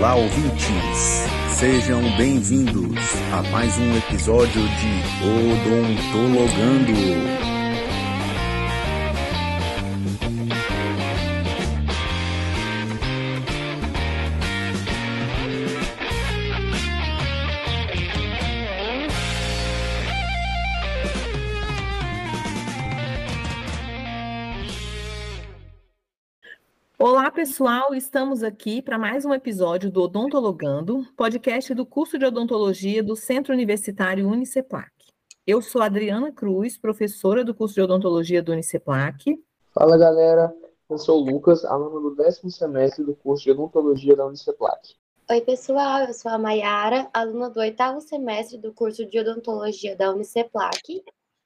Olá, ouvintes! Sejam bem-vindos a mais um episódio de Odontologando. Pessoal, estamos aqui para mais um episódio do Odontologando, podcast do curso de odontologia do Centro Universitário Uniceplac. Eu sou Adriana Cruz, professora do curso de odontologia do Uniceplac. Fala, galera. Eu sou o Lucas, aluno do décimo semestre do curso de odontologia da Uniceplac. Oi, pessoal. Eu sou a Mayara, aluna do oitavo semestre do curso de odontologia da Uniceplac.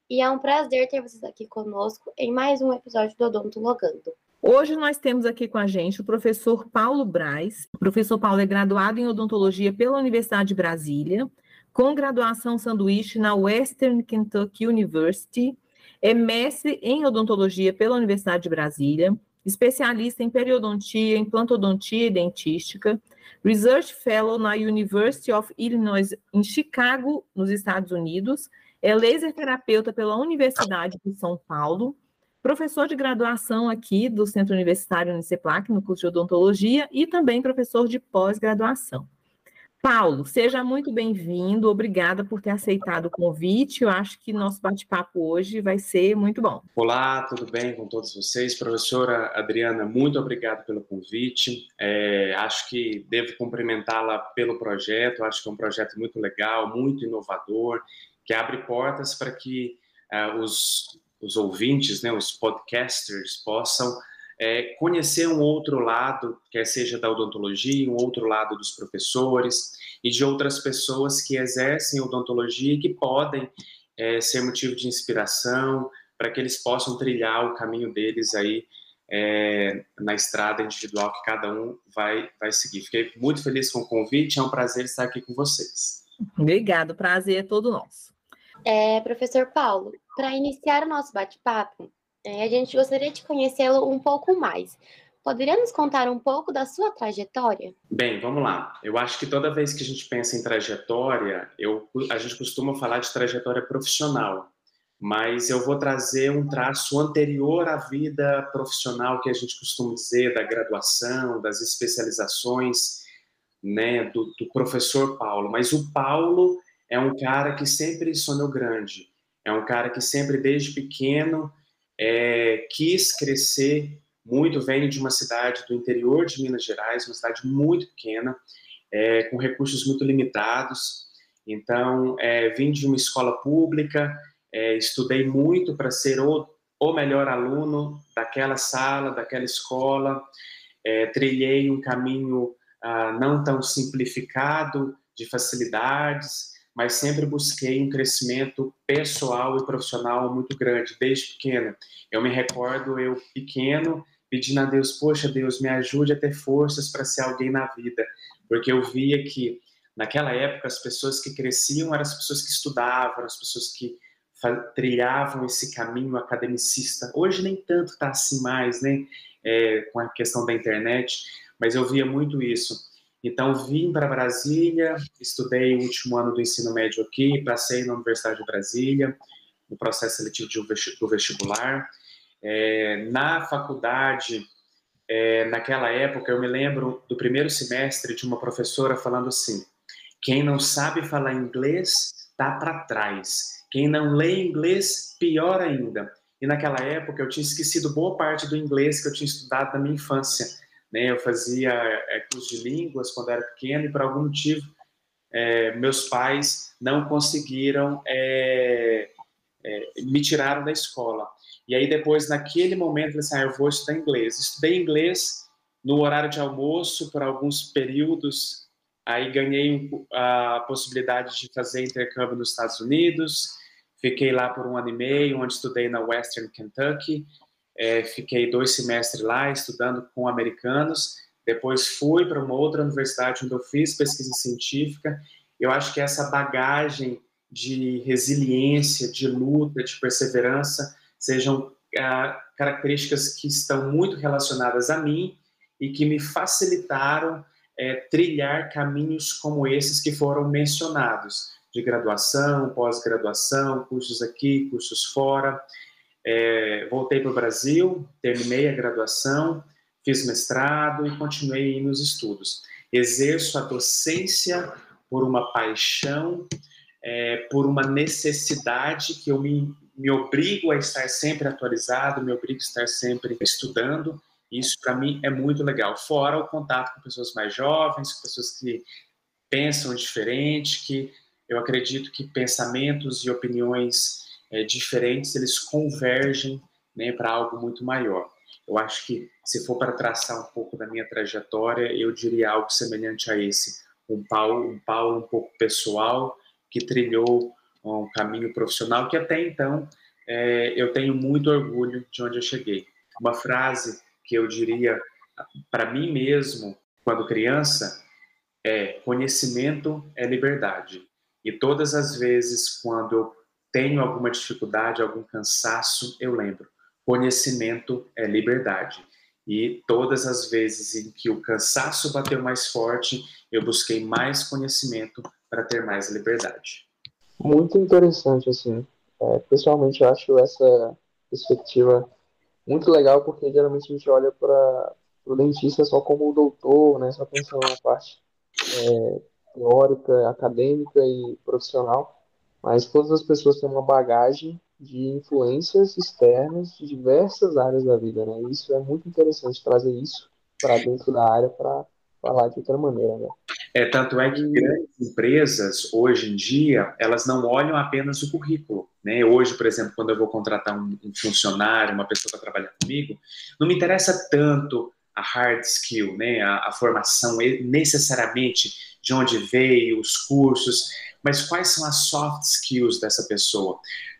E é um prazer ter vocês aqui conosco em mais um episódio do Odontologando. Hoje nós temos aqui com a gente o professor Paulo Braz. O professor Paulo é graduado em odontologia pela Universidade de Brasília, com graduação sanduíche na Western Kentucky University, é mestre em odontologia pela Universidade de Brasília, especialista em periodontia, implantodontia e dentística, Research Fellow na University of Illinois em Chicago, nos Estados Unidos, é laser terapeuta pela Universidade de São Paulo, professor de graduação aqui do Centro Universitário Uniceplac, no curso de odontologia, e também professor de pós-graduação. Paulo, seja muito bem-vindo, obrigada por ter aceitado o convite. Eu acho que nosso bate-papo hoje vai ser muito bom. Olá, tudo bem com todos vocês? Professora Adriana, muito obrigado pelo convite. É, acho que devo cumprimentá-la pelo projeto, acho que é um projeto muito legal, muito inovador, que abre portas para que uh, os os ouvintes, né, os podcasters, possam é, conhecer um outro lado, quer seja da odontologia, um outro lado dos professores e de outras pessoas que exercem odontologia e que podem é, ser motivo de inspiração para que eles possam trilhar o caminho deles aí é, na estrada individual que cada um vai, vai seguir. Fiquei muito feliz com o convite, é um prazer estar aqui com vocês. Obrigado, prazer é todo nosso. É, professor Paulo, para iniciar o nosso bate-papo, é, a gente gostaria de conhecê-lo um pouco mais. Poderia nos contar um pouco da sua trajetória? Bem, vamos lá. Eu acho que toda vez que a gente pensa em trajetória, eu, a gente costuma falar de trajetória profissional, mas eu vou trazer um traço anterior à vida profissional que a gente costuma dizer da graduação, das especializações, né, do, do professor Paulo. Mas o Paulo é um cara que sempre sonhou grande. É um cara que sempre, desde pequeno, é, quis crescer muito. Vem de uma cidade do interior de Minas Gerais, uma cidade muito pequena, é, com recursos muito limitados. Então, é, vim de uma escola pública, é, estudei muito para ser o, o melhor aluno daquela sala, daquela escola. É, trilhei um caminho ah, não tão simplificado de facilidades, mas sempre busquei um crescimento pessoal e profissional muito grande, desde pequeno. Eu me recordo, eu pequeno, pedindo a Deus, poxa, Deus, me ajude a ter forças para ser alguém na vida, porque eu via que naquela época as pessoas que cresciam eram as pessoas que estudavam, as pessoas que trilhavam esse caminho academicista. Hoje nem tanto está assim mais, né, é, com a questão da internet, mas eu via muito isso. Então, vim para Brasília, estudei o último ano do ensino médio aqui, passei na Universidade de Brasília, no processo seletivo do vestibular. É, na faculdade, é, naquela época, eu me lembro do primeiro semestre de uma professora falando assim: quem não sabe falar inglês está para trás, quem não lê inglês, pior ainda. E naquela época eu tinha esquecido boa parte do inglês que eu tinha estudado na minha infância. Né? Eu fazia é, curso de línguas quando era pequeno e por algum motivo é, meus pais não conseguiram é, me tiraram da escola. E aí depois naquele momento eu falei assim, ah, eu vou estudar inglês. Estudei inglês no horário de almoço por alguns períodos. Aí ganhei a possibilidade de fazer intercâmbio nos Estados Unidos. Fiquei lá por um ano e meio, onde estudei na Western Kentucky é, fiquei dois semestres lá estudando com americanos. Depois fui para uma outra universidade onde eu fiz pesquisa científica. Eu acho que essa bagagem de resiliência, de luta, de perseverança sejam ah, características que estão muito relacionadas a mim e que me facilitaram é, trilhar caminhos como esses que foram mencionados, de graduação, pós-graduação, cursos aqui, cursos fora. É, voltei para o Brasil, terminei a graduação, fiz mestrado e continuei nos estudos. Exerço a docência por uma paixão, é, por uma necessidade que eu me, me obrigo a estar sempre atualizado, me obrigo a estar sempre estudando. Isso, para mim, é muito legal. Fora o contato com pessoas mais jovens, com pessoas que pensam diferente, que eu acredito que pensamentos e opiniões é, diferentes, eles convergem né, para algo muito maior. Eu acho que, se for para traçar um pouco da minha trajetória, eu diria algo semelhante a esse. Um Paulo, um Paulo um pouco pessoal, que trilhou um caminho profissional que até então é, eu tenho muito orgulho de onde eu cheguei. Uma frase que eu diria para mim mesmo, quando criança, é: conhecimento é liberdade. E todas as vezes quando eu tenho alguma dificuldade, algum cansaço, eu lembro: conhecimento é liberdade. E todas as vezes em que o cansaço bateu mais forte, eu busquei mais conhecimento para ter mais liberdade. Muito interessante, assim. É, pessoalmente, eu acho essa perspectiva muito legal, porque geralmente a gente olha para o dentista só como o doutor, né? Só pensando na parte é, teórica, acadêmica e profissional, mas todas as pessoas têm uma bagagem de influências externas de diversas áreas da vida, né? E isso é muito interessante trazer isso para dentro da área para falar de outra maneira, né? É, tanto é que grandes empresas, hoje em dia, elas não olham apenas o currículo. Né? Hoje, por exemplo, quando eu vou contratar um, um funcionário, uma pessoa para trabalhar comigo, não me interessa tanto a hard skill, né? a, a formação necessariamente de onde veio, os cursos, mas quais são as soft skills dessa pessoa?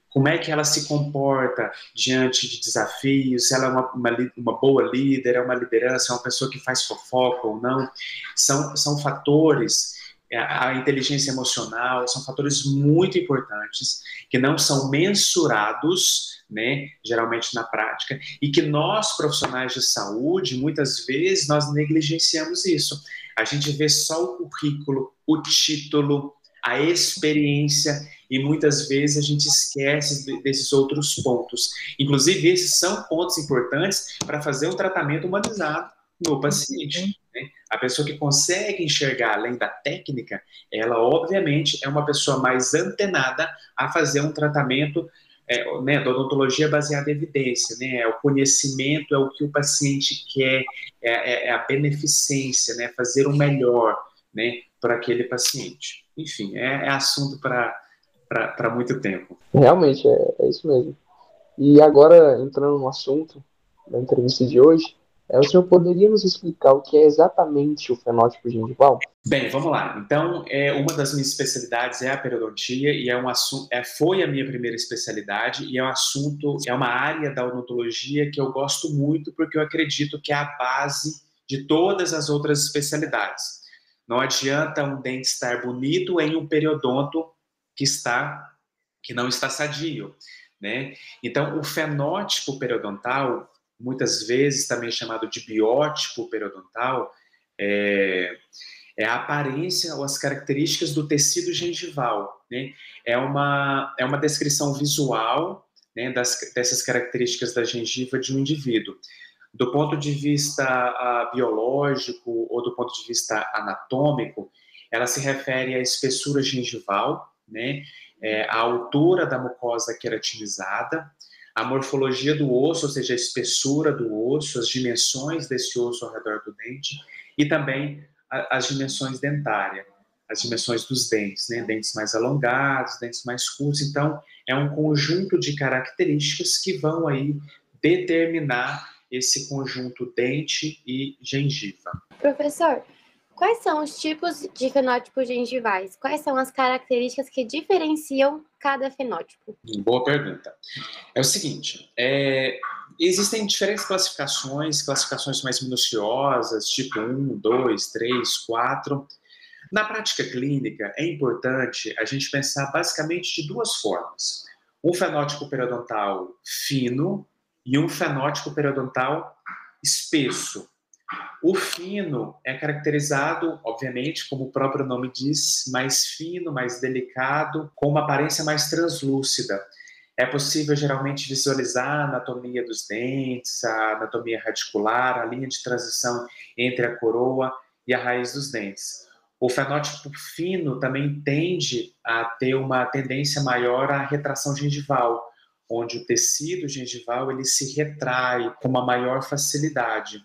Como é que ela se comporta diante de desafios? Se ela é uma, uma, uma boa líder, é uma liderança, é uma pessoa que faz fofoca ou não? São, são fatores é, a inteligência emocional são fatores muito importantes que não são mensurados, né, geralmente na prática, e que nós profissionais de saúde muitas vezes nós negligenciamos isso. A gente vê só o currículo, o título, a experiência e muitas vezes a gente esquece desses outros pontos. Inclusive esses são pontos importantes para fazer um tratamento humanizado no paciente. Uhum. Né? A pessoa que consegue enxergar além da técnica, ela obviamente é uma pessoa mais antenada a fazer um tratamento é, né, da odontologia baseada em evidência, né, é o conhecimento, é o que o paciente quer, é, é, é a beneficência, né, fazer o melhor, né, para aquele paciente. Enfim, é, é assunto para muito tempo. Realmente, é, é isso mesmo. E agora, entrando no assunto da entrevista de hoje, é, o senhor poderia nos explicar o que é exatamente o fenótipo gengival? Bem, vamos lá. Então, é, uma das minhas especialidades é a periodontia e é um assunto, é, foi a minha primeira especialidade e é um assunto, é uma área da odontologia que eu gosto muito porque eu acredito que é a base de todas as outras especialidades. Não adianta um dente estar bonito em um periodonto que está que não está sadio, né? Então, o fenótipo periodontal muitas vezes também chamado de biótipo periodontal, é, é a aparência ou as características do tecido gengival. Né? É, uma, é uma descrição visual né, das, dessas características da gengiva de um indivíduo. Do ponto de vista uh, biológico ou do ponto de vista anatômico, ela se refere à espessura gengival, né, é, altura da mucosa queratinizada, a morfologia do osso, ou seja, a espessura do osso, as dimensões desse osso ao redor do dente e também a, as dimensões dentárias, as dimensões dos dentes, né? Dentes mais alongados, dentes mais curtos. Então, é um conjunto de características que vão aí determinar esse conjunto dente e gengiva. Professor, Quais são os tipos de fenótipos gengivais? Quais são as características que diferenciam cada fenótipo? Boa pergunta. É o seguinte, é, existem diferentes classificações, classificações mais minuciosas, tipo 1, 2, 3, 4. Na prática clínica, é importante a gente pensar basicamente de duas formas. Um fenótipo periodontal fino e um fenótipo periodontal espesso. O fino é caracterizado, obviamente, como o próprio nome diz, mais fino, mais delicado, com uma aparência mais translúcida. É possível geralmente visualizar a anatomia dos dentes, a anatomia radicular, a linha de transição entre a coroa e a raiz dos dentes. O fenótipo fino também tende a ter uma tendência maior à retração gengival, onde o tecido gengival ele se retrai com uma maior facilidade.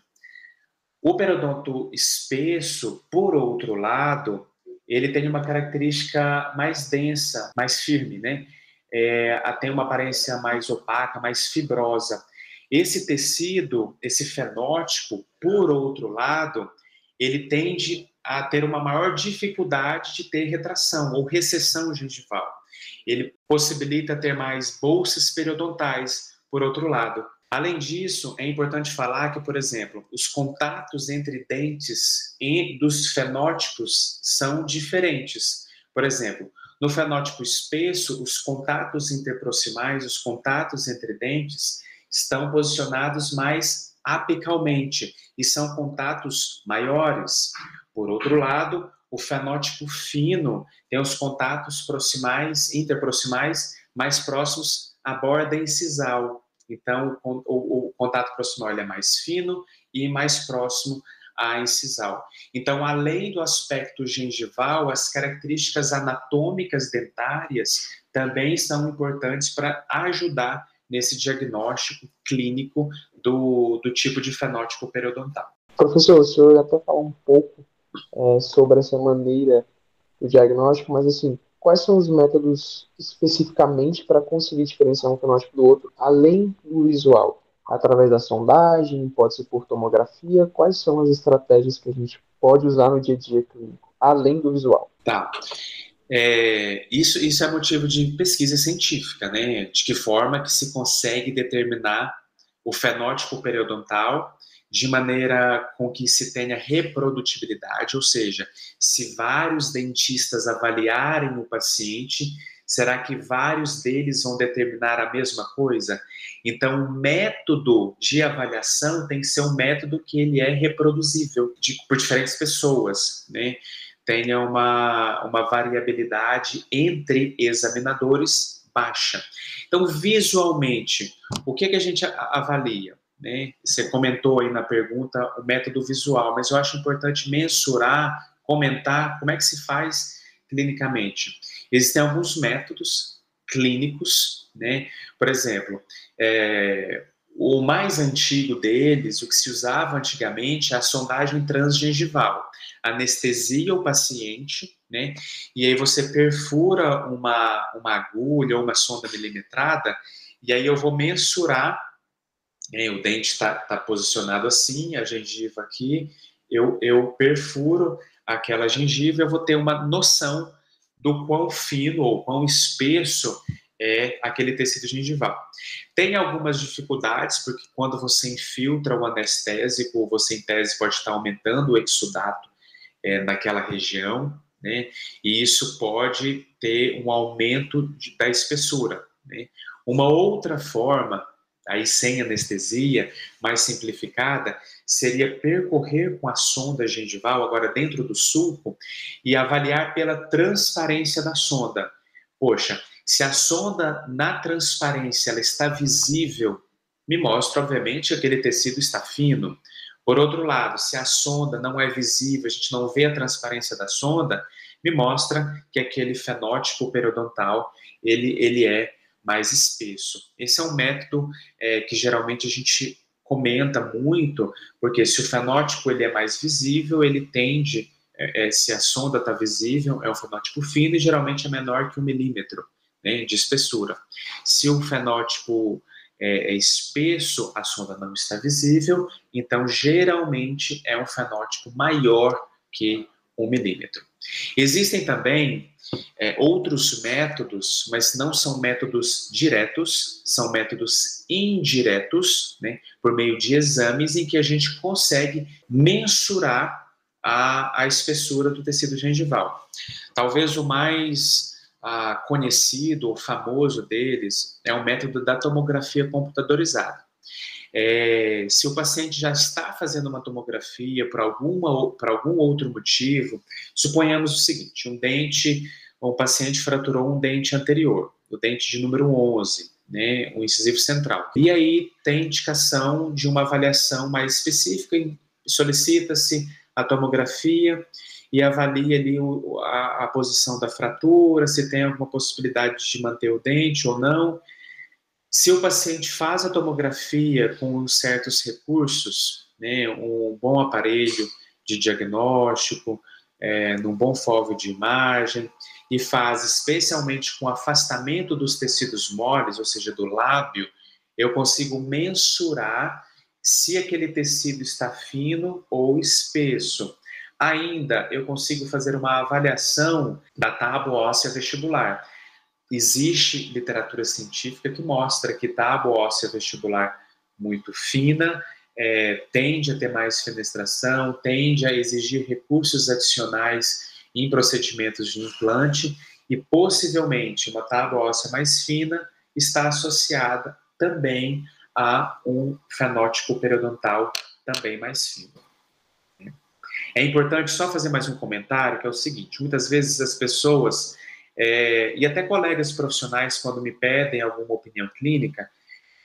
O periodonto espesso, por outro lado, ele tem uma característica mais densa, mais firme, né? É, tem uma aparência mais opaca, mais fibrosa. Esse tecido, esse fenótipo, por outro lado, ele tende a ter uma maior dificuldade de ter retração ou recessão gengival. Ele possibilita ter mais bolsas periodontais, por outro lado. Além disso, é importante falar que, por exemplo, os contatos entre dentes e dos fenótipos são diferentes. Por exemplo, no fenótipo espesso, os contatos interproximais, os contatos entre dentes, estão posicionados mais apicalmente e são contatos maiores. Por outro lado, o fenótipo fino tem os contatos proximais, interproximais, mais próximos à borda incisal. Então, o, o, o contato proximal é mais fino e mais próximo à incisal. Então, além do aspecto gengival, as características anatômicas dentárias também são importantes para ajudar nesse diagnóstico clínico do, do tipo de fenótipo periodontal. Professor, o senhor até falou um pouco é, sobre essa maneira do diagnóstico, mas assim, quais são os métodos especificamente para conseguir diferenciar um fenótipo do outro, além do visual? Através da sondagem, pode ser por tomografia, quais são as estratégias que a gente pode usar no dia a dia clínico, além do visual? Tá. É, isso, isso é motivo de pesquisa científica, né? De que forma que se consegue determinar o fenótipo periodontal de maneira com que se tenha reprodutibilidade, ou seja, se vários dentistas avaliarem o paciente, será que vários deles vão determinar a mesma coisa? Então, o método de avaliação tem que ser um método que ele é reproduzível de, por diferentes pessoas, né? Tenha uma, uma variabilidade entre examinadores baixa. Então, visualmente, o que, que a gente avalia? Né? Você comentou aí na pergunta o método visual, mas eu acho importante mensurar, comentar como é que se faz clinicamente. Existem alguns métodos clínicos, né? Por exemplo, é, o mais antigo deles, o que se usava antigamente, é a sondagem transgengival. Anestesia o paciente, né? E aí você perfura uma, uma agulha ou uma sonda milimetrada, e aí eu vou mensurar o dente está tá posicionado assim, a gengiva aqui, eu, eu perfuro aquela gengiva, eu vou ter uma noção do quão fino ou quão espesso é aquele tecido gengival. Tem algumas dificuldades, porque quando você infiltra o anestésico, você em tese pode estar aumentando o exudato é, naquela região, né? E isso pode ter um aumento de, da espessura. Né? Uma outra forma aí sem anestesia, mais simplificada, seria percorrer com a sonda gengival, agora dentro do sulco, e avaliar pela transparência da sonda. Poxa, se a sonda na transparência ela está visível, me mostra, obviamente, que aquele tecido está fino. Por outro lado, se a sonda não é visível, a gente não vê a transparência da sonda, me mostra que aquele fenótipo periodontal ele, ele é mais espesso. Esse é um método é, que geralmente a gente comenta muito, porque se o fenótipo ele é mais visível, ele tende, é, é, se a sonda está visível, é um fenótipo fino e geralmente é menor que um milímetro né, de espessura. Se o fenótipo é, é espesso, a sonda não está visível, então geralmente é um fenótipo maior que um milímetro. Existem também é, outros métodos, mas não são métodos diretos, são métodos indiretos, né, por meio de exames em que a gente consegue mensurar a, a espessura do tecido gengival. Talvez o mais ah, conhecido ou famoso deles é o método da tomografia computadorizada. É, se o paciente já está fazendo uma tomografia por, alguma, por algum outro motivo, suponhamos o seguinte: um dente, um paciente fraturou um dente anterior, o dente de número 11, né, o incisivo central. E aí tem indicação de uma avaliação mais específica, solicita-se a tomografia e avalia ali a, a posição da fratura, se tem alguma possibilidade de manter o dente ou não. Se o paciente faz a tomografia com certos recursos, né, um bom aparelho de diagnóstico, é, num bom foco de imagem, e faz especialmente com afastamento dos tecidos moles, ou seja, do lábio, eu consigo mensurar se aquele tecido está fino ou espesso. Ainda eu consigo fazer uma avaliação da tábua óssea vestibular. Existe literatura científica que mostra que tábua óssea vestibular muito fina é, tende a ter mais fenestração, tende a exigir recursos adicionais em procedimentos de implante e possivelmente uma tábua óssea mais fina está associada também a um fenótipo periodontal também mais fino. É importante só fazer mais um comentário, que é o seguinte: muitas vezes as pessoas, é, e até colegas profissionais, quando me pedem alguma opinião clínica,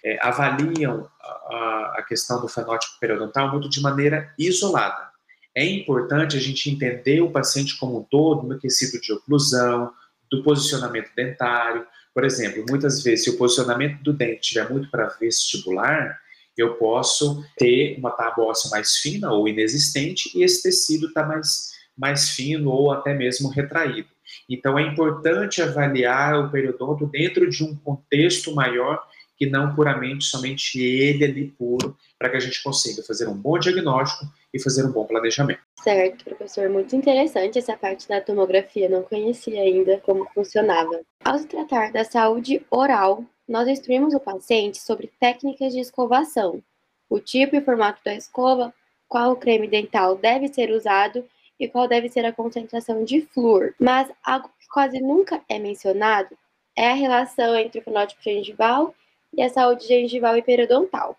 é, avaliam a, a, questão do fenótipo periodontal muito de maneira isolada. É importante a gente entender o paciente como um todo, no quesito de oclusão, do posicionamento dentário. Por exemplo, muitas vezes, se o posicionamento do dente estiver muito para vestibular, eu posso ter uma tábua óssea mais fina ou inexistente e esse tecido está mais, mais fino ou até mesmo retraído. Então, é importante avaliar o periodonto dentro de um contexto maior que não puramente somente ele ali puro, para que a gente consiga fazer um bom diagnóstico e fazer um bom planejamento. Certo, professor, muito interessante essa parte da tomografia, não conhecia ainda como funcionava. Ao se tratar da saúde oral, nós instruímos o paciente sobre técnicas de escovação, o tipo e formato da escova, qual creme dental deve ser usado e qual deve ser a concentração de flúor. Mas algo que quase nunca é mencionado é a relação entre o fenótipo gengival e a saúde gengival e periodontal.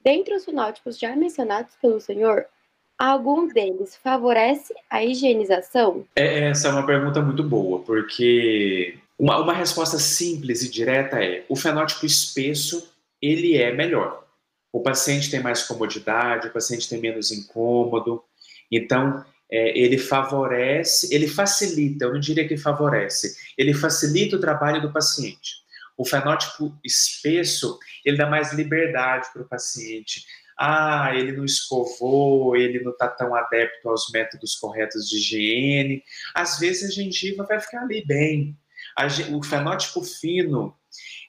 Dentre os fenótipos já mencionados pelo senhor, algum deles favorece a higienização? É, essa é uma pergunta muito boa, porque uma, uma resposta simples e direta é: o fenótipo espesso ele é melhor. O paciente tem mais comodidade, o paciente tem menos incômodo. Então, é, ele favorece, ele facilita, eu não diria que favorece, ele facilita o trabalho do paciente. O fenótipo espesso, ele dá mais liberdade para o paciente. Ah, ele não escovou, ele não está tão adepto aos métodos corretos de higiene. Às vezes a gengiva vai ficar ali bem, o fenótipo fino,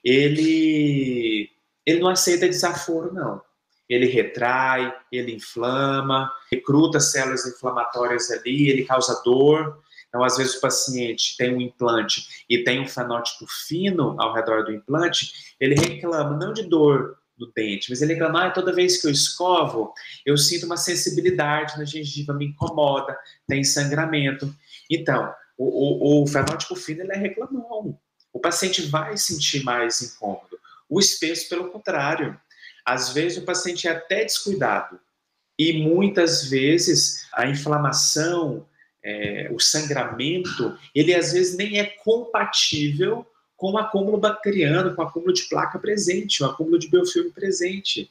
ele, ele não aceita desaforo, não. Ele retrai, ele inflama, recruta células inflamatórias ali, ele causa dor. Então, às vezes, o paciente tem um implante e tem um fenótipo fino ao redor do implante, ele reclama não de dor do dente, mas ele reclama, ah, toda vez que eu escovo, eu sinto uma sensibilidade na gengiva, me incomoda, tem sangramento. Então, o, o, o fenótipo fino ele é reclamão. O paciente vai sentir mais incômodo. O espesso, pelo contrário. Às vezes o paciente é até descuidado. E muitas vezes a inflamação, é, o sangramento, ele às vezes nem é compatível com o acúmulo bacteriano, com o acúmulo de placa presente, o acúmulo de biofilme presente.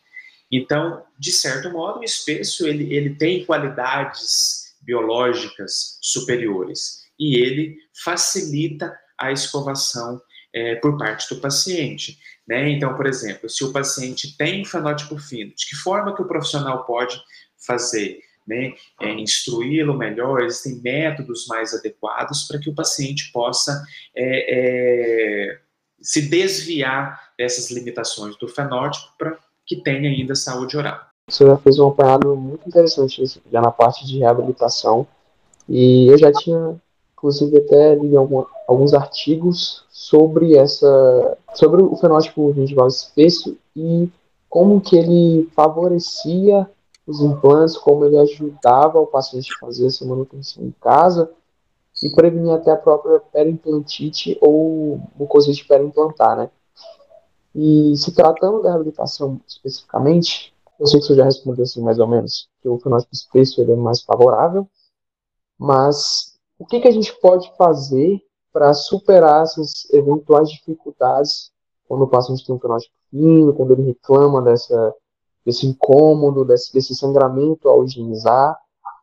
Então, de certo modo, o espesso ele, ele tem qualidades biológicas superiores e ele facilita a escovação é, por parte do paciente. Né? Então, por exemplo, se o paciente tem um fenótipo fino, de que forma que o profissional pode fazer? Né? É, instruí-lo melhor, existem métodos mais adequados para que o paciente possa é, é se desviar dessas limitações do fenótipo para que tenha ainda saúde oral. Você já fez um apanhado muito interessante já na parte de reabilitação e eu já tinha Inclusive até li algum, alguns artigos sobre essa sobre o fenótipo gengival espesso e como que ele favorecia os implantes, como ele ajudava o paciente a fazer essa manutenção em casa e prevenir até a própria perimplantite ou mucosite perimplantar, né? E se tratando da reabilitação especificamente, eu sei que você já respondeu assim mais ou menos, que o fenótipo espécie é mais favorável, mas o que, que a gente pode fazer para superar essas eventuais dificuldades quando o paciente tem um fenótipo fino, quando ele reclama dessa, desse incômodo, desse, desse sangramento ao higienizar?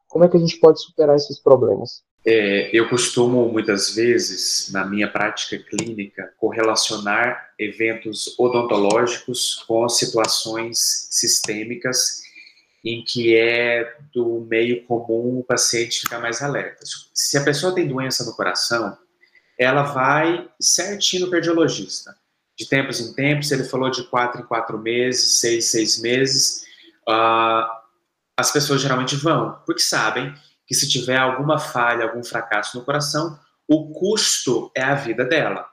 Como é que a gente pode superar esses problemas? É, eu costumo, muitas vezes, na minha prática clínica, correlacionar eventos odontológicos com situações sistêmicas em que é do meio comum o paciente ficar mais alerta. Se a pessoa tem doença no coração, ela vai certinho no cardiologista. De tempos em tempos, ele falou de quatro em quatro meses, seis, seis meses, uh, as pessoas geralmente vão, porque sabem que se tiver alguma falha, algum fracasso no coração, o custo é a vida dela.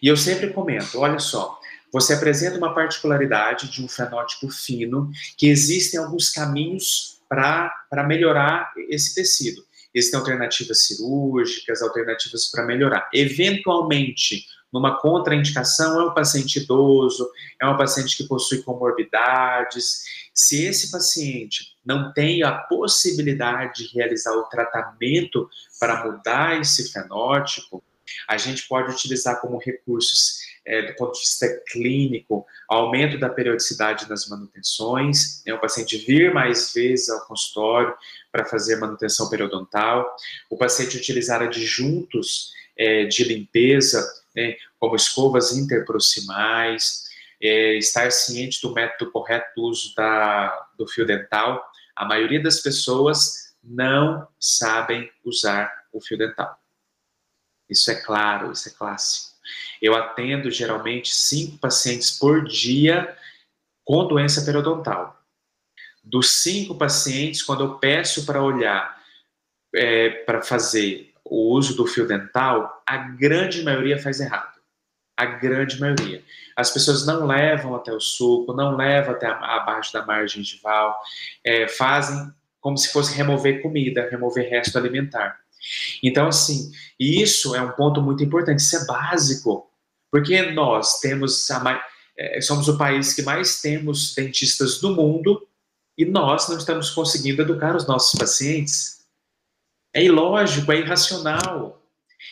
E eu sempre comento, olha só, você apresenta uma particularidade de um fenótipo fino, que existem alguns caminhos para melhorar esse tecido. Existem alternativas cirúrgicas, alternativas para melhorar. Eventualmente, numa contraindicação, é um paciente idoso, é um paciente que possui comorbidades. Se esse paciente não tem a possibilidade de realizar o tratamento para mudar esse fenótipo, a gente pode utilizar como recursos, é, do ponto de vista clínico, aumento da periodicidade nas manutenções, né, o paciente vir mais vezes ao consultório para fazer manutenção periodontal, o paciente utilizar adjuntos é, de limpeza né, como escovas interproximais, é, estar ciente do método correto do uso da, do fio dental. A maioria das pessoas não sabem usar o fio dental. Isso é claro, isso é clássico. Eu atendo geralmente cinco pacientes por dia com doença periodontal. Dos cinco pacientes, quando eu peço para olhar, é, para fazer o uso do fio dental, a grande maioria faz errado. A grande maioria. As pessoas não levam até o suco, não levam até abaixo da margem gengival, é, fazem como se fosse remover comida, remover resto alimentar. Então, assim, isso é um ponto muito importante, isso é básico, porque nós temos a, é, somos o país que mais temos dentistas do mundo e nós não estamos conseguindo educar os nossos pacientes. É ilógico, é irracional.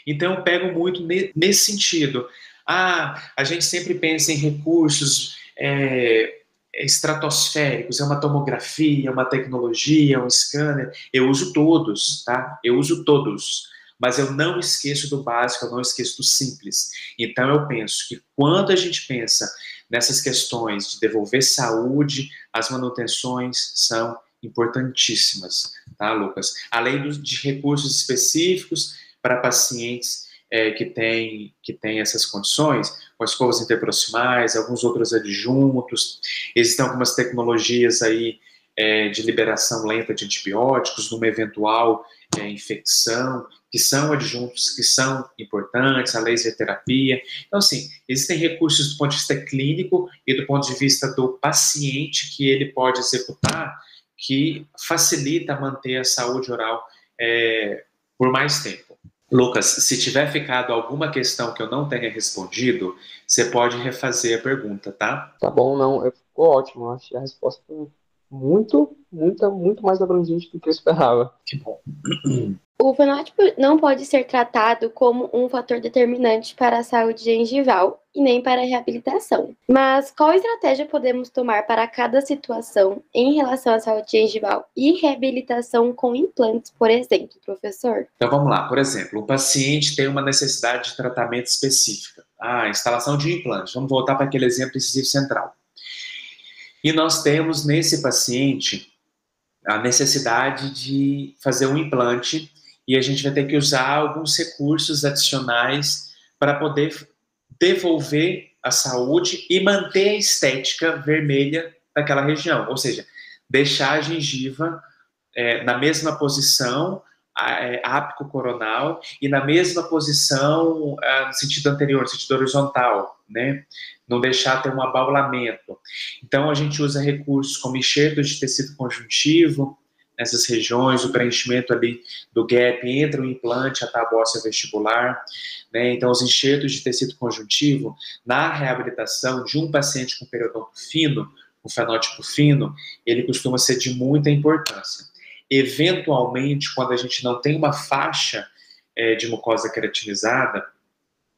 Então eu pego muito nesse sentido. Ah, a gente sempre pensa em recursos é, estratosféricos, é uma tomografia, uma tecnologia, um scanner. Eu uso todos, tá? Eu uso todos. Mas eu não esqueço do básico, eu não esqueço do simples. Então eu penso que quando a gente pensa nessas questões de devolver saúde, as manutenções são importantíssimas, tá, Lucas? Além de recursos específicos para pacientes é, que têm que tem essas condições, com escovas interproximais, alguns outros adjuntos, existem algumas tecnologias aí é, de liberação lenta de antibióticos numa eventual é, infecção, que são adjuntos que são importantes, a laser terapia. Então, assim, existem recursos do ponto de vista clínico e do ponto de vista do paciente que ele pode executar que facilita manter a saúde oral é, por mais tempo. Lucas, se tiver ficado alguma questão que eu não tenha respondido, você pode refazer a pergunta, tá? Tá bom, não, ficou ótimo. Acho que a resposta foi muito, muito, muito mais abrangente do que eu esperava. Que bom. O fenótipo não pode ser tratado como um fator determinante para a saúde gengival e nem para a reabilitação. Mas qual estratégia podemos tomar para cada situação em relação à saúde gengival e reabilitação com implantes, por exemplo, professor? Então vamos lá. Por exemplo, o paciente tem uma necessidade de tratamento específica. Ah, instalação de implante. Vamos voltar para aquele exemplo incisivo central. E nós temos nesse paciente a necessidade de fazer um implante e a gente vai ter que usar alguns recursos adicionais para poder devolver a saúde e manter a estética vermelha daquela região, ou seja, deixar a gengiva é, na mesma posição é, ápico coronal e na mesma posição é, no sentido anterior, no sentido horizontal, né? Não deixar ter um abaulamento. Então a gente usa recursos como enxerto de tecido conjuntivo, nessas regiões, o preenchimento ali do gap entre o implante e a óssea vestibular. Né? Então, os enxertos de tecido conjuntivo, na reabilitação de um paciente com periodonto fino, com fenótipo fino, ele costuma ser de muita importância. Eventualmente, quando a gente não tem uma faixa é, de mucosa queratinizada,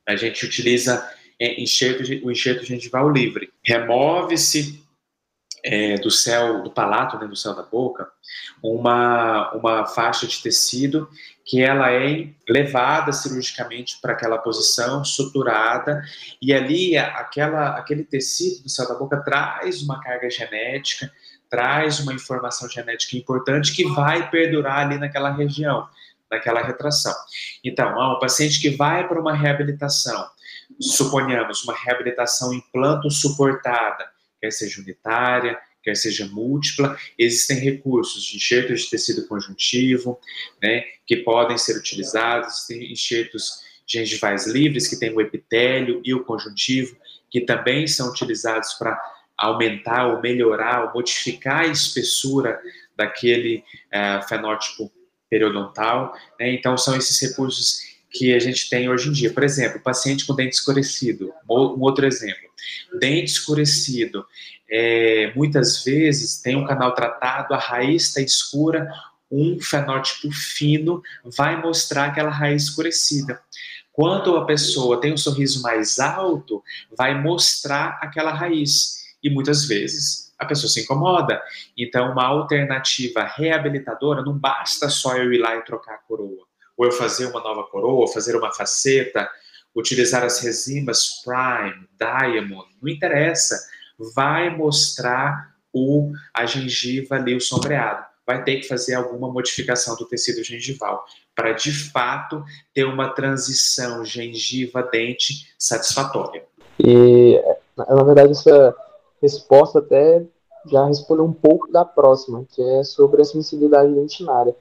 a gente utiliza enxerto, o enxerto gengival livre. Remove-se é, do céu, do palato, né, do céu da boca, uma, uma faixa de tecido que ela é levada cirurgicamente para aquela posição, suturada, e ali aquela, aquele tecido do céu da boca traz uma carga genética, traz uma informação genética importante que vai perdurar ali naquela região, naquela retração. Então, ah, um paciente que vai para uma reabilitação, suponhamos uma reabilitação em planto suportada, quer seja unitária, quer seja múltipla, existem recursos de enxertos de tecido conjuntivo, né, que podem ser utilizados, existem enxertos gengivais livres, que têm o epitélio e o conjuntivo, que também são utilizados para aumentar ou melhorar ou modificar a espessura daquele uh, fenótipo periodontal. Né? Então, são esses recursos que a gente tem hoje em dia. Por exemplo, paciente com dente escurecido, um outro exemplo. Dente escurecido, é, muitas vezes tem um canal tratado, a raiz está escura, um fenótipo fino vai mostrar aquela raiz escurecida. Quando a pessoa tem um sorriso mais alto, vai mostrar aquela raiz. E muitas vezes a pessoa se incomoda. Então, uma alternativa reabilitadora não basta só eu ir lá e trocar a coroa, ou eu fazer uma nova coroa, ou fazer uma faceta, utilizar as resimas Prime, Diamond, não interessa. Vai mostrar o, a gengiva ali, o sombreado. Vai ter que fazer alguma modificação do tecido gengival para de fato ter uma transição gengiva-dente satisfatória. E, na verdade, essa resposta até já respondeu um pouco da próxima, que é sobre a sensibilidade dentinária.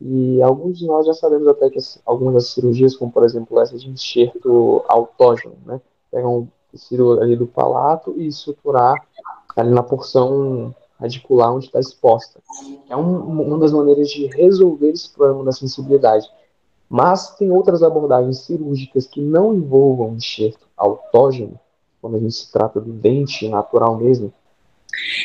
E alguns de nós já sabemos até que algumas das cirurgias, como por exemplo essa de enxerto autógeno, né? Pegam um tecido ali do palato e suturar ali na porção radicular onde está exposta. É um, uma das maneiras de resolver esse problema da sensibilidade. Mas tem outras abordagens cirúrgicas que não envolvam enxerto autógeno, quando a gente se trata do dente natural mesmo,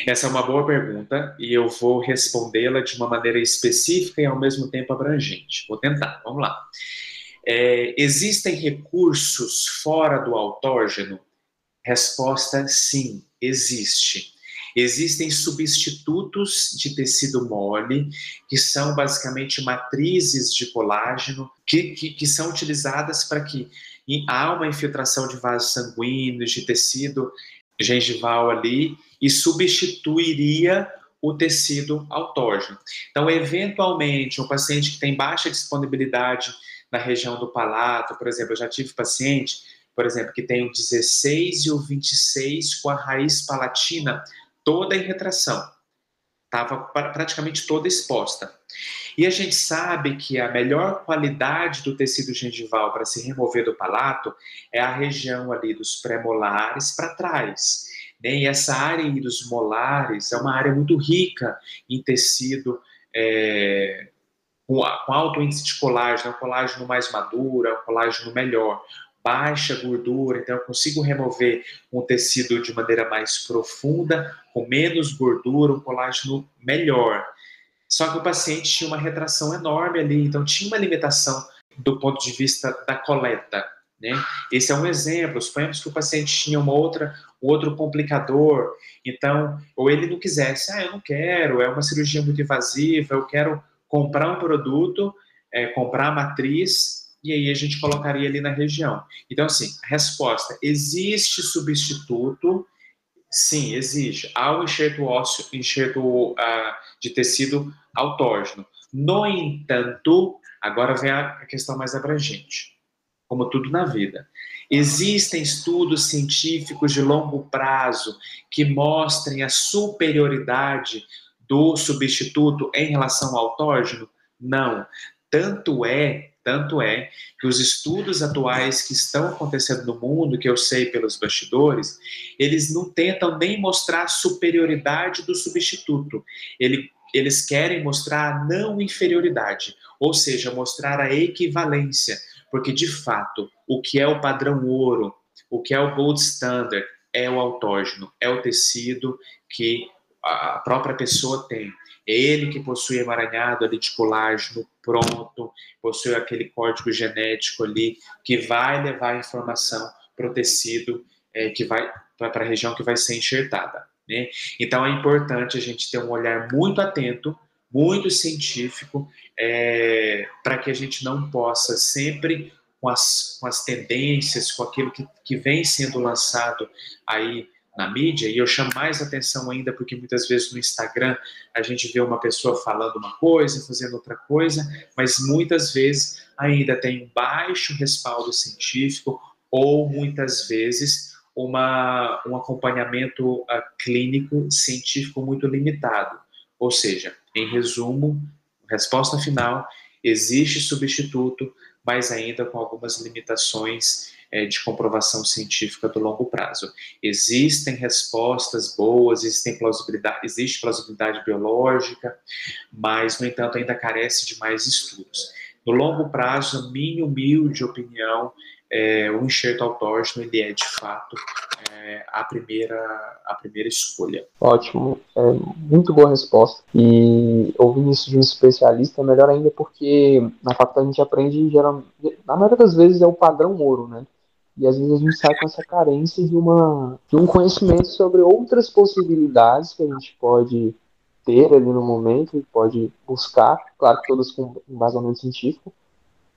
essa é uma boa pergunta e eu vou respondê-la de uma maneira específica e ao mesmo tempo abrangente. Vou tentar, vamos lá. É, existem recursos fora do autógeno? Resposta: sim, existe. Existem substitutos de tecido mole, que são basicamente matrizes de colágeno, que, que, que são utilizadas para que há uma infiltração de vasos sanguíneos, de tecido gengival ali, e substituiria o tecido autógeno. Então, eventualmente, um paciente que tem baixa disponibilidade na região do palato, por exemplo, eu já tive paciente, por exemplo, que tem o 16 e o 26 com a raiz palatina toda em retração. Estava praticamente toda exposta. E a gente sabe que a melhor qualidade do tecido gengival para se remover do palato é a região ali dos pré-molares para trás. Né? E essa área dos molares é uma área muito rica em tecido é, com, alto índice de colágeno, é um colágeno mais maduro, é um colágeno melhor, baixa gordura, então eu consigo remover um tecido de maneira mais profunda, com menos gordura, um colágeno melhor. Só que o paciente tinha uma retração enorme ali, então tinha uma limitação do ponto de vista da coleta. Né? Esse é um exemplo. Suponhamos que o paciente tinha uma outra, outro complicador, então, ou ele não quisesse, ah, eu não quero, é uma cirurgia muito invasiva, eu quero comprar um produto, é, comprar a matriz, e aí a gente colocaria ali na região. Então, assim, resposta: existe substituto Sim, exige. Há um enxerto ósseo, enxerto uh, de tecido autógeno. No entanto, agora vem a questão mais abrangente. Como tudo na vida. Existem estudos científicos de longo prazo que mostrem a superioridade do substituto em relação ao autógeno? Não. Tanto é tanto é que os estudos atuais que estão acontecendo no mundo, que eu sei pelos bastidores, eles não tentam nem mostrar a superioridade do substituto. Ele, eles querem mostrar a não inferioridade, ou seja, mostrar a equivalência, porque de fato, o que é o padrão ouro, o que é o gold standard, é o autógeno, é o tecido que a própria pessoa tem. É ele que possui emaranhado ali de colágeno pronto, possui aquele código genético ali que vai levar a informação para o tecido é, que vai para a região que vai ser enxertada. Né? Então é importante a gente ter um olhar muito atento, muito científico, é, para que a gente não possa sempre com as, com as tendências, com aquilo que, que vem sendo lançado aí na mídia, e eu chamo mais atenção ainda porque muitas vezes no Instagram a gente vê uma pessoa falando uma coisa, fazendo outra coisa, mas muitas vezes ainda tem um baixo respaldo científico ou muitas vezes uma, um acompanhamento uh, clínico científico muito limitado. Ou seja, em resumo, resposta final, existe substituto, mas ainda com algumas limitações é, de comprovação científica do longo prazo. Existem respostas boas, existem plausibilidade, existe plausibilidade biológica, mas, no entanto, ainda carece de mais estudos. No longo prazo, minha humilde opinião, é, o enxerto autógeno ele é de fato é, a primeira a primeira escolha. Ótimo, é, muito boa resposta. E ouvindo isso de um especialista é melhor ainda porque na faculdade a gente aprende geralmente, na maioria das vezes é o padrão ouro, né? E às vezes a gente sai com essa carência de uma de um conhecimento sobre outras possibilidades que a gente pode ter ali no momento pode buscar, claro que todas com embasamento científico,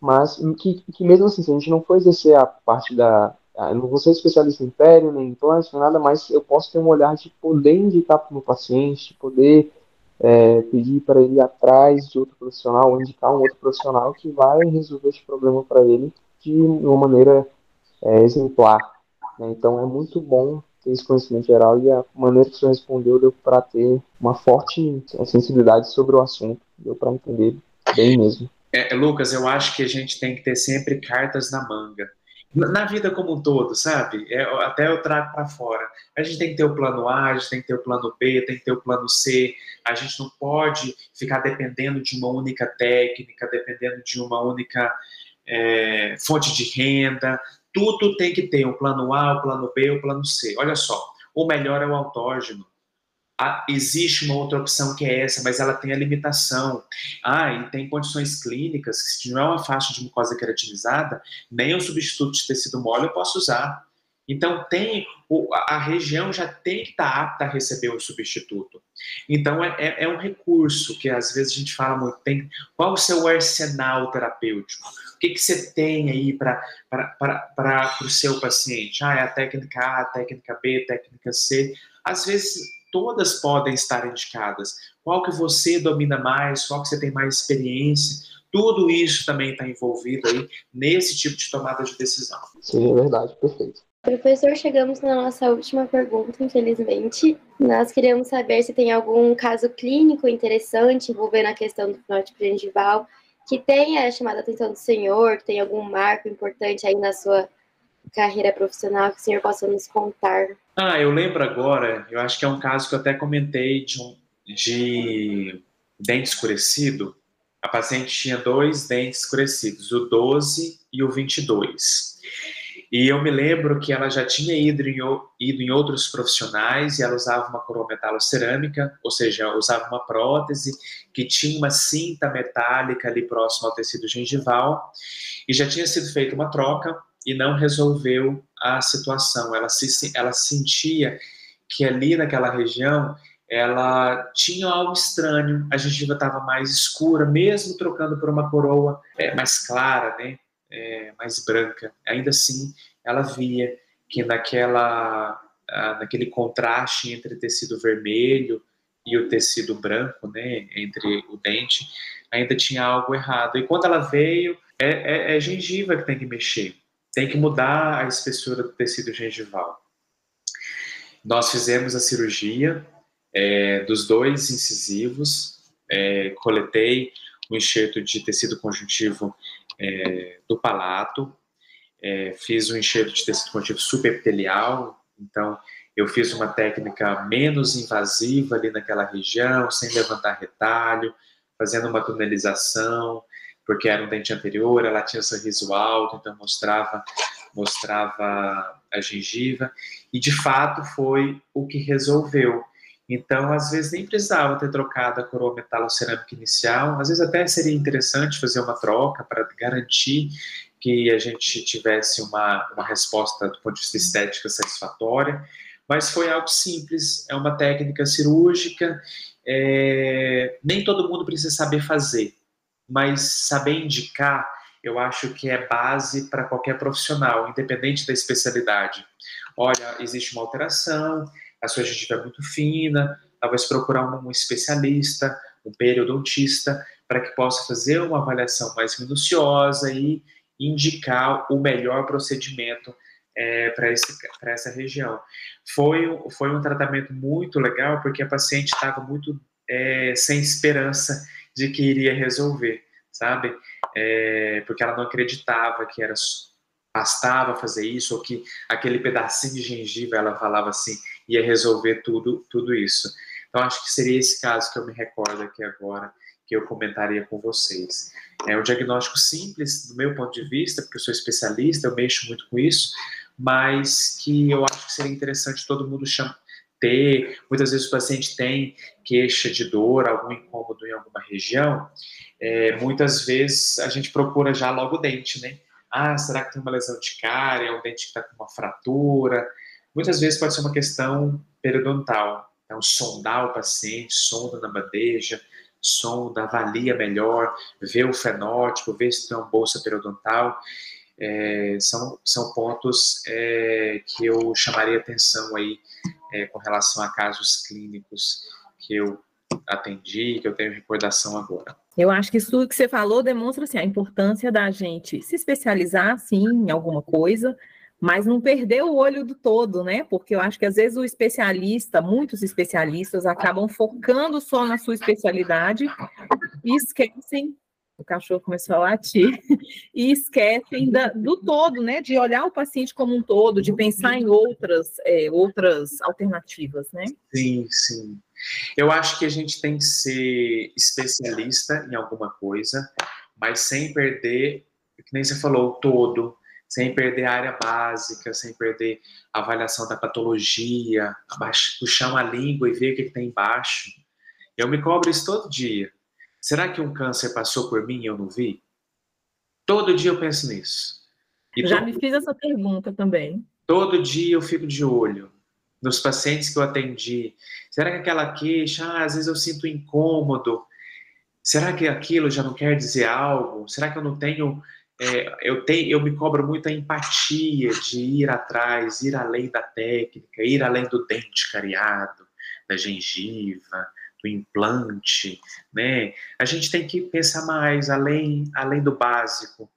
mas que, que mesmo assim, se a gente não for exercer a parte da. Eu não vou ser especialista em império, nem em nem nada, mas eu posso ter um olhar de poder indicar para o meu paciente, de poder é, pedir para ele ir atrás de outro profissional, ou indicar um outro profissional que vai resolver esse problema para ele de uma maneira é, exemplar. Né? Então é muito bom ter esse conhecimento geral e a maneira que senhor respondeu deu para ter uma forte sensibilidade sobre o assunto, deu para entender bem mesmo. É, é, Lucas, eu acho que a gente tem que ter sempre cartas na manga. Na vida como um todo, sabe? É, até eu trago para fora. A gente tem que ter o plano A, a gente tem que ter o plano B, tem que ter o plano C. A gente não pode ficar dependendo de uma única técnica, dependendo de uma única é, fonte de renda. Tudo tem que ter um plano A, o um plano B, o um plano C. Olha só, o melhor é o autógeno ah, existe uma outra opção que é essa, mas ela tem a limitação. Ah, e tem condições clínicas que se não é uma faixa de mucosa queratinizada, nem o substituto de tecido mole eu posso usar. Então tem a região já tem que estar apta a receber o substituto. Então é, é, é um recurso que às vezes a gente fala muito. Tem, qual o seu arsenal terapêutico? O que, que você tem aí para o seu paciente? Ah, é a técnica A, a técnica B, a técnica C. Às vezes todas podem estar indicadas. Qual que você domina mais, qual que você tem mais experiência, tudo isso também está envolvido aí nesse tipo de tomada de decisão. Sim, é verdade, perfeito. Professor, chegamos na nossa última pergunta, infelizmente. Nós queríamos saber se tem algum caso clínico interessante envolvendo a questão do fenótipo gengival que tenha chamado a atenção do senhor, que tenha algum marco importante aí na sua carreira profissional que o senhor possa nos contar. Ah, eu lembro agora, eu acho que é um caso que eu até comentei de, um, de dente escurecido. A paciente tinha dois dentes escurecidos, o 12 e o 22. E eu me lembro que ela já tinha ido em, ido em outros profissionais e ela usava uma coroa metalocerâmica, ou seja, usava uma prótese que tinha uma cinta metálica ali próximo ao tecido gengival e já tinha sido feita uma troca e não resolveu a situação. Ela se ela sentia que ali naquela região ela tinha algo estranho, a gengiva estava mais escura, mesmo trocando por uma coroa é, mais clara, né, é, mais branca. Ainda assim, ela via que naquela naquele contraste entre tecido vermelho e o tecido branco, né, entre o dente, ainda tinha algo errado. E quando ela veio, é, é, é gengiva que tem que mexer tem que mudar a espessura do tecido gengival. Nós fizemos a cirurgia é, dos dois incisivos, é, coletei o enxerto de tecido conjuntivo é, do palato, é, fiz um enxerto de tecido conjuntivo subepitelial, então Eu fiz uma técnica menos invasiva ali naquela região, sem levantar retalho, fazendo uma tunelização, porque era um dente anterior, ela tinha sorriso alto, então mostrava mostrava a gengiva, e de fato foi o que resolveu. Então, às vezes, nem precisava ter trocado a coroa metalocerâmica inicial, às vezes até seria interessante fazer uma troca para garantir que a gente tivesse uma, uma resposta do ponto de vista estética satisfatória, mas foi algo simples, é uma técnica cirúrgica, é, nem todo mundo precisa saber fazer, mas saber indicar, eu acho que é base para qualquer profissional, independente da especialidade. Olha, existe uma alteração, a sua gengiva é muito fina, talvez procurar um, especialista, um periodontista, para que possa fazer uma avaliação mais minuciosa e indicar o melhor procedimento é, para essa região. Foi, foi um tratamento muito legal, porque a paciente estava muito é, sem esperança de que iria resolver, sabe? É, porque ela não acreditava que era bastava fazer isso, ou que aquele pedacinho de gengiva, ela falava assim, ia resolver tudo, tudo isso. Então, acho que seria esse caso que eu me recordo aqui agora, que eu comentaria com vocês. É um diagnóstico simples, do meu ponto de vista, porque eu sou especialista, eu mexo muito com isso, mas que eu acho que seria interessante todo mundo chamar, ter. Muitas vezes o paciente tem queixa de dor, algum incômodo em alguma região. É, muitas vezes a gente procura já logo o dente, né? Ah, será que tem uma lesão de cárie? É um dente que está com uma fratura? Muitas vezes pode ser uma questão periodontal. Então, sondar o paciente, sonda na bandeja, sonda, avalia melhor, vê o fenótipo, vê se tem uma bolsa periodontal. É, são, são pontos é, que eu chamaria atenção aí é, com relação a casos clínicos que eu atendi, que eu tenho recordação agora. Eu acho que isso que você falou demonstra assim, a importância da gente se especializar, sim, em alguma coisa, mas não perder o olho do todo, né? Porque eu acho que às vezes o especialista, muitos especialistas acabam focando só na sua especialidade e esquecem o cachorro começou a latir, e esquecem da, do todo, né? De olhar o paciente como um todo, de pensar em outras, é, outras alternativas, né? Sim, sim. Eu acho que a gente tem que ser especialista em alguma coisa, mas sem perder, que nem você falou, o todo, sem perder a área básica, sem perder a avaliação da patologia, puxar uma língua e ver o que, que tem embaixo. Eu me cobro isso todo dia. Será que um câncer passou por mim e eu não vi? Todo dia eu penso nisso. E Já todo... me fiz essa pergunta também. Todo dia eu fico de olho nos pacientes que eu atendi. Será que aquela queixa, ah, às vezes eu sinto incômodo. Será que aquilo já não quer dizer algo? Será que eu não tenho é, eu, tenho, eu me cobro muita empatia de ir atrás, ir além da técnica, ir além do dente cariado, da gengiva, do implante, né? A gente tem que pensar mais, além, além do básico.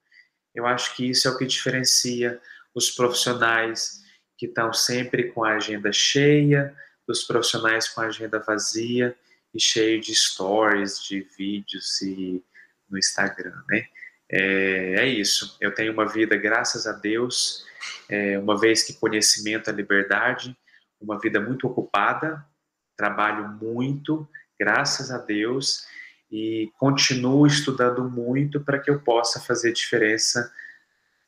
Eu acho que isso é o que diferencia os profissionais que estão sempre com a agenda cheia, dos profissionais com a agenda vazia e cheio de stories, de vídeos e no Instagram, né? É, é isso. Eu tenho uma vida, graças a Deus, é, uma vez que conhecimento é liberdade, uma vida muito ocupada, trabalho muito, graças a Deus, e continuo estudando muito para que eu possa fazer diferença,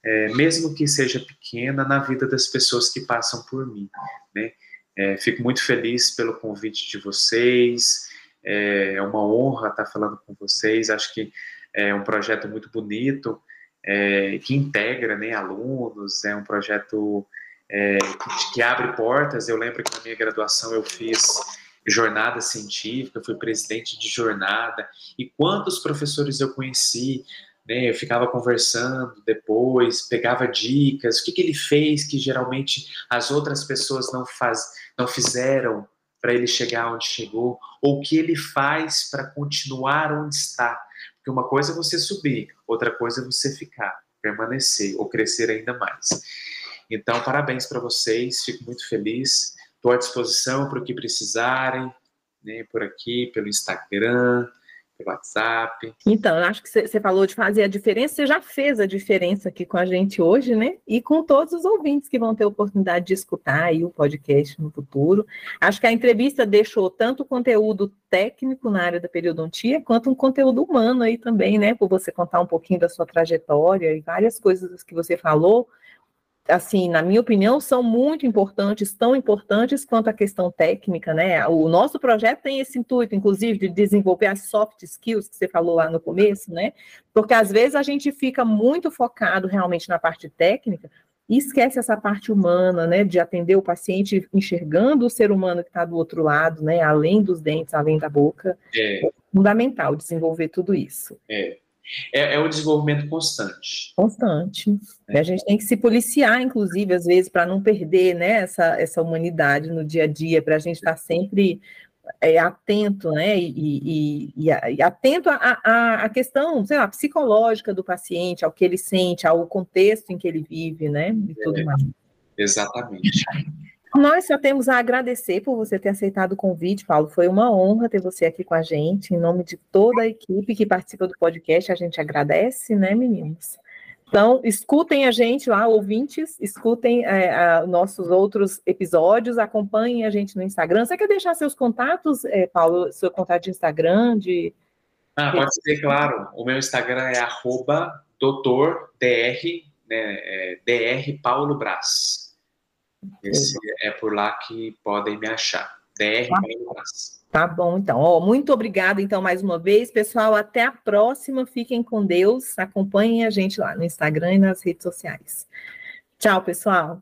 é, mesmo que seja pequena, na vida das pessoas que passam por mim. Né? É, fico muito feliz pelo convite de vocês, é, é uma honra estar falando com vocês. Acho que é um projeto muito bonito, é, que integra né, alunos, é um projeto é, que, que, abre portas. Eu lembro que na minha graduação eu fiz jornada científica, fui presidente de jornada, e quantos professores eu conheci, né, eu ficava conversando depois, pegava dicas, o que, que ele fez que geralmente as outras pessoas não, faz, não fizeram para ele chegar onde chegou, ou o que ele faz para continuar onde está. Porque uma coisa é você subir, outra coisa é você ficar, permanecer ou crescer ainda mais. Então, parabéns para vocês, fico muito feliz. Estou à disposição para o que precisarem, né, por aqui, pelo Instagram, WhatsApp. Então, acho que você falou de fazer a diferença, você já fez a diferença aqui com a gente hoje, né? E com todos os ouvintes que vão ter oportunidade de escutar aí o podcast no futuro. Acho que a entrevista deixou tanto conteúdo técnico na área da periodontia, quanto um conteúdo humano aí também, né? Por você contar um pouquinho da sua trajetória e várias coisas que você falou assim, na minha opinião, são muito importantes, tão importantes quanto a questão técnica, né? O nosso projeto tem esse intuito, inclusive, de desenvolver as soft skills que você falou lá no começo, né? Porque às vezes a gente fica muito focado realmente na parte técnica e esquece essa parte humana, né? De atender o paciente enxergando o ser humano que está do outro lado, né? Além dos dentes, além da boca. É, é fundamental desenvolver tudo isso. É é, é o desenvolvimento constante. Constante. É. A gente tem que se policiar, inclusive, às vezes, para não perder né, essa, essa humanidade no dia a dia, para a gente estar tá sempre é, atento, né? E, e, e, e atento à questão, sei lá, psicológica do paciente, ao que ele sente, ao contexto em que ele vive, né? E tudo é, mais. Exatamente. Nós só temos a agradecer por você ter aceitado o convite, Paulo. Foi uma honra ter você aqui com a gente. Em nome de toda a equipe que participa do podcast, a gente agradece, né, meninos? Então, escutem a gente lá, ouvintes, escutem é, a, nossos outros episódios, acompanhem a gente no Instagram. Você quer deixar seus contatos, é, Paulo, seu contato de Instagram? De... Ah, pode ser, claro. O meu Instagram é arroba né, é, DR Paulo Brás. Esse é por lá que podem me achar. DR tá. Tá bom, então. Ó, muito obrigada, então, mais uma vez. Pessoal, até a próxima. Fiquem com Deus. Acompanhem a gente lá no Instagram e nas redes sociais. Tchau, pessoal.